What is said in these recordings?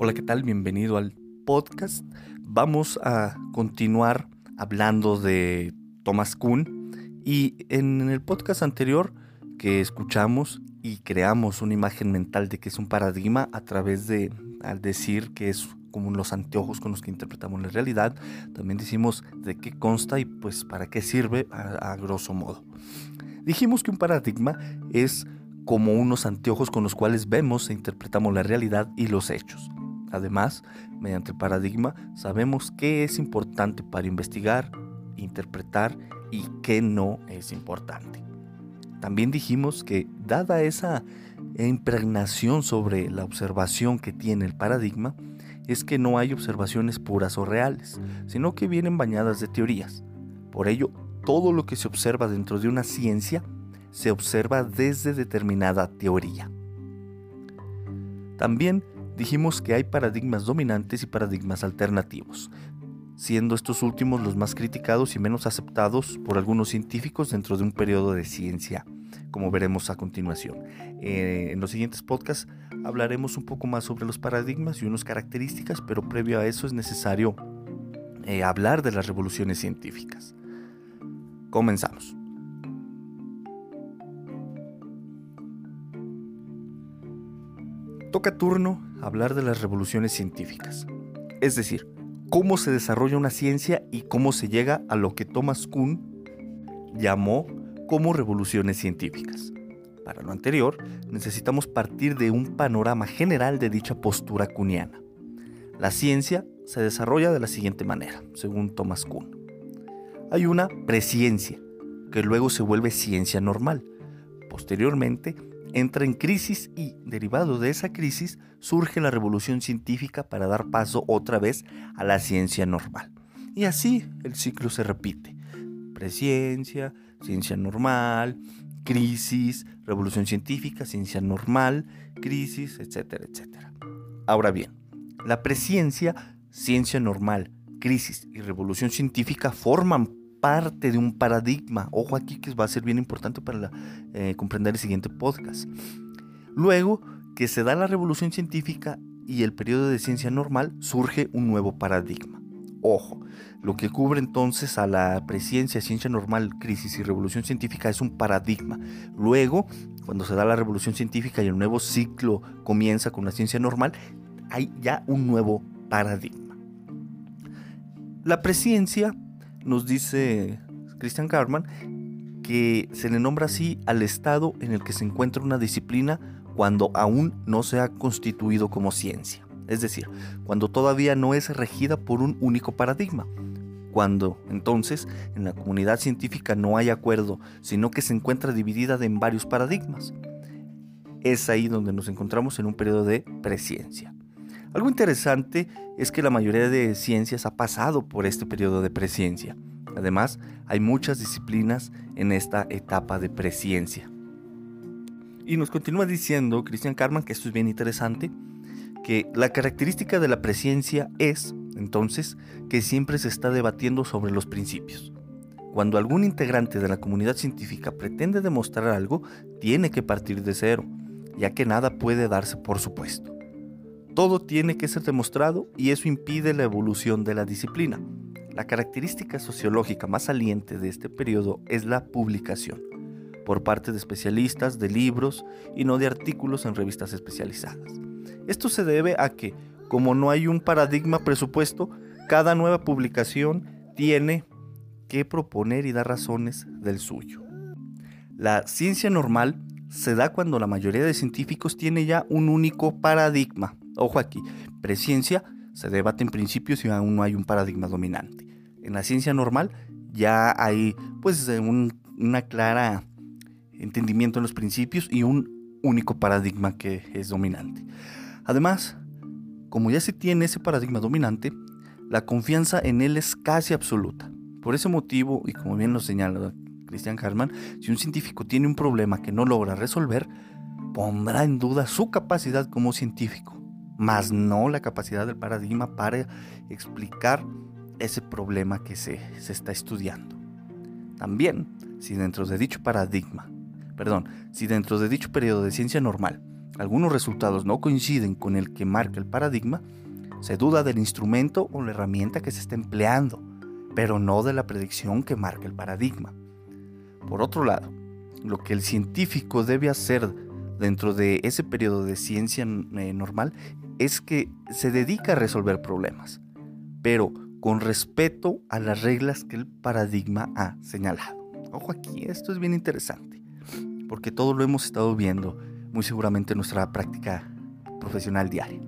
Hola, ¿qué tal? Bienvenido al podcast. Vamos a continuar hablando de Thomas Kuhn y en el podcast anterior que escuchamos y creamos una imagen mental de que es un paradigma a través de al decir que es como los anteojos con los que interpretamos la realidad, también decimos de qué consta y pues para qué sirve a, a grosso modo. Dijimos que un paradigma es como unos anteojos con los cuales vemos e interpretamos la realidad y los hechos. Además, mediante el paradigma sabemos qué es importante para investigar, interpretar y qué no es importante. También dijimos que dada esa impregnación sobre la observación que tiene el paradigma, es que no hay observaciones puras o reales, sino que vienen bañadas de teorías. Por ello, todo lo que se observa dentro de una ciencia se observa desde determinada teoría. También dijimos que hay paradigmas dominantes y paradigmas alternativos, siendo estos últimos los más criticados y menos aceptados por algunos científicos dentro de un periodo de ciencia, como veremos a continuación. Eh, en los siguientes podcasts hablaremos un poco más sobre los paradigmas y unas características, pero previo a eso es necesario eh, hablar de las revoluciones científicas. Comenzamos. Toca turno hablar de las revoluciones científicas, es decir, cómo se desarrolla una ciencia y cómo se llega a lo que Thomas Kuhn llamó como revoluciones científicas. Para lo anterior, necesitamos partir de un panorama general de dicha postura kuhniana. La ciencia se desarrolla de la siguiente manera, según Thomas Kuhn. Hay una presciencia, que luego se vuelve ciencia normal. Posteriormente, entra en crisis y, derivado de esa crisis, surge la revolución científica para dar paso otra vez a la ciencia normal. Y así el ciclo se repite. Presciencia, ciencia normal, crisis, revolución científica, ciencia normal, crisis, etcétera, etcétera. Ahora bien, la presciencia, ciencia normal, crisis y revolución científica forman parte de un paradigma. Ojo aquí que va a ser bien importante para eh, comprender el siguiente podcast. Luego que se da la revolución científica y el periodo de ciencia normal, surge un nuevo paradigma. Ojo, lo que cubre entonces a la presciencia, ciencia normal, crisis y revolución científica es un paradigma. Luego, cuando se da la revolución científica y el nuevo ciclo comienza con la ciencia normal, hay ya un nuevo paradigma. La presciencia nos dice Christian Carman que se le nombra así al estado en el que se encuentra una disciplina cuando aún no se ha constituido como ciencia. Es decir, cuando todavía no es regida por un único paradigma. Cuando entonces en la comunidad científica no hay acuerdo, sino que se encuentra dividida en varios paradigmas. Es ahí donde nos encontramos en un periodo de presciencia. Algo interesante es que la mayoría de ciencias ha pasado por este periodo de presciencia. Además, hay muchas disciplinas en esta etapa de presciencia. Y nos continúa diciendo Christian Carman que esto es bien interesante, que la característica de la presciencia es, entonces, que siempre se está debatiendo sobre los principios. cuando algún integrante de la comunidad científica pretende demostrar algo, tiene que partir de cero, ya que nada puede darse por supuesto. Todo tiene que ser demostrado y eso impide la evolución de la disciplina. La característica sociológica más saliente de este periodo es la publicación, por parte de especialistas, de libros y no de artículos en revistas especializadas. Esto se debe a que, como no hay un paradigma presupuesto, cada nueva publicación tiene que proponer y dar razones del suyo. La ciencia normal se da cuando la mayoría de científicos tiene ya un único paradigma. Ojo aquí, presciencia se debate en principio si aún no hay un paradigma dominante. En la ciencia normal ya hay pues un una clara entendimiento en los principios y un único paradigma que es dominante. Además, como ya se tiene ese paradigma dominante, la confianza en él es casi absoluta. Por ese motivo, y como bien lo señala Christian Harman, si un científico tiene un problema que no logra resolver, pondrá en duda su capacidad como científico, más no la capacidad del paradigma para explicar ese problema que se, se está estudiando. También, si dentro de dicho paradigma, perdón, si dentro de dicho periodo de ciencia normal algunos resultados no coinciden con el que marca el paradigma, se duda del instrumento o la herramienta que se está empleando, pero no de la predicción que marca el paradigma. Por otro lado, lo que el científico debe hacer dentro de ese periodo de ciencia eh, normal es que se dedica a resolver problemas, pero con respeto a las reglas que el paradigma ha señalado. Ojo aquí, esto es bien interesante, porque todo lo hemos estado viendo muy seguramente en nuestra práctica profesional diaria.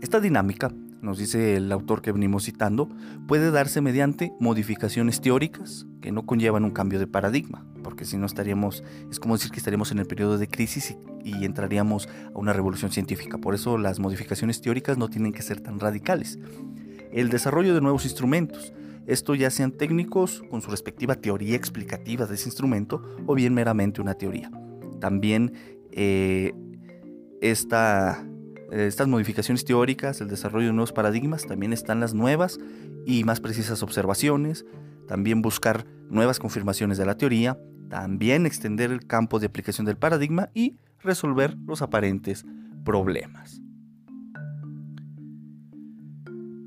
Esta dinámica, nos dice el autor que venimos citando, puede darse mediante modificaciones teóricas que no conllevan un cambio de paradigma, porque si no estaríamos, es como decir que estaríamos en el periodo de crisis y, entraríamos a una revolución científica. Por eso las modificaciones teóricas no tienen que ser tan radicales. El desarrollo de nuevos instrumentos, esto ya sean técnicos con su respectiva teoría explicativa de ese instrumento o bien meramente una teoría. También eh, estas modificaciones teóricas, el desarrollo de nuevos paradigmas, también están las nuevas y más precisas observaciones, también buscar nuevas confirmaciones de la teoría, también extender el campo de aplicación del paradigma y resolver los aparentes problemas.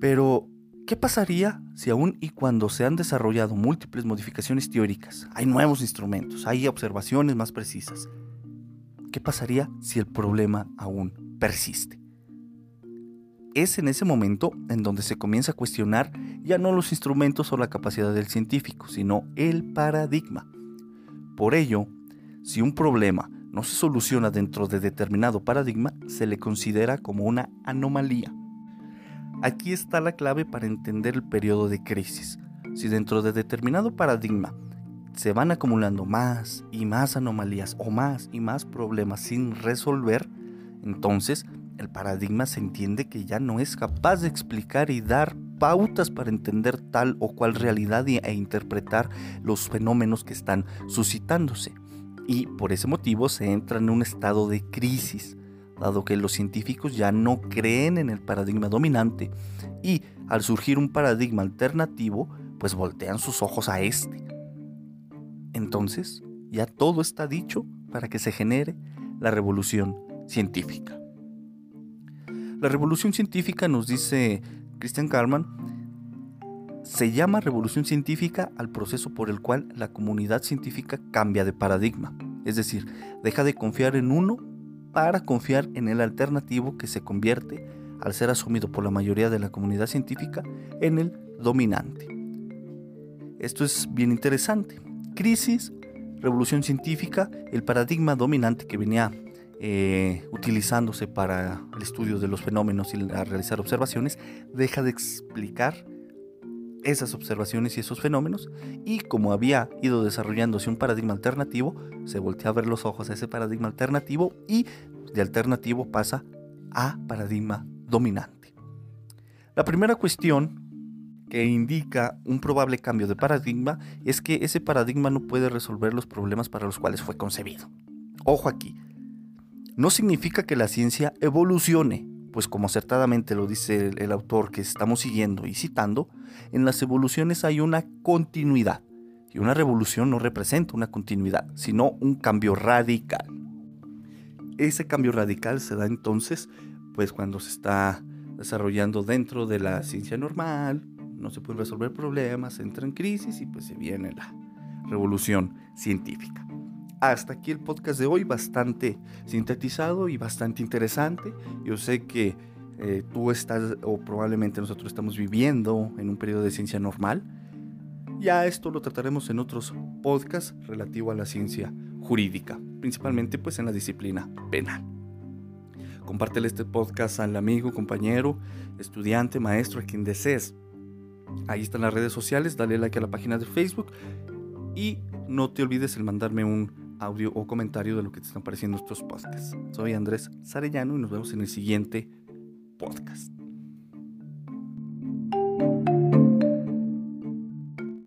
Pero, ¿qué pasaría si aún y cuando se han desarrollado múltiples modificaciones teóricas, hay nuevos instrumentos, hay observaciones más precisas? ¿Qué pasaría si el problema aún persiste? Es en ese momento en donde se comienza a cuestionar ya no los instrumentos o la capacidad del científico, sino el paradigma. Por ello, si un problema no se soluciona dentro de determinado paradigma, se le considera como una anomalía. Aquí está la clave para entender el periodo de crisis. Si dentro de determinado paradigma se van acumulando más y más anomalías o más y más problemas sin resolver, entonces el paradigma se entiende que ya no es capaz de explicar y dar pautas para entender tal o cual realidad e interpretar los fenómenos que están suscitándose. Y por ese motivo se entra en un estado de crisis, dado que los científicos ya no creen en el paradigma dominante y al surgir un paradigma alternativo, pues voltean sus ojos a este entonces ya todo está dicho para que se genere la revolución científica. La revolución científica, nos dice Christian Karlmann, se llama revolución científica al proceso por el cual la comunidad científica cambia de paradigma, es decir, deja de confiar en uno para confiar en el alternativo que se convierte, al ser asumido por la mayoría de la comunidad científica, en el dominante. Esto es bien interesante, crisis, revolución científica, el paradigma dominante que venía eh, utilizándose para el estudio de los fenómenos y a realizar observaciones, deja de explicar esas observaciones y esos fenómenos y como había ido desarrollándose un paradigma alternativo, se voltea a ver los ojos a ese paradigma alternativo y de alternativo pasa a paradigma dominante. La primera cuestión que indica un probable cambio de paradigma es que ese paradigma no puede resolver los problemas para los cuales fue concebido. Ojo aquí, no significa que la ciencia evolucione, pues como acertadamente lo dice el, autor que estamos siguiendo y citando, en las evoluciones hay una continuidad. Y una revolución no representa una continuidad, sino un cambio radical. Ese cambio radical se da entonces, pues cuando se está desarrollando dentro de la ciencia normal, no se pueden resolver problemas, entra en crisis y pues se viene la revolución científica. Hasta aquí el podcast de hoy, bastante sintetizado y bastante interesante. Yo sé que eh, tú estás, o probablemente nosotros estamos viviendo en un periodo de ciencia normal. Ya esto lo trataremos en otros podcasts relativo a la ciencia jurídica, principalmente pues en la disciplina penal. Compártele este podcast al amigo, compañero, estudiante, maestro, a quien desees. Ahí están las redes sociales, dale like a la página de Facebook y no te olvides el mandarme un audio o comentario de lo que te están pareciendo estos podcasts. Soy Andrés Sarellano y nos vemos en el siguiente podcast.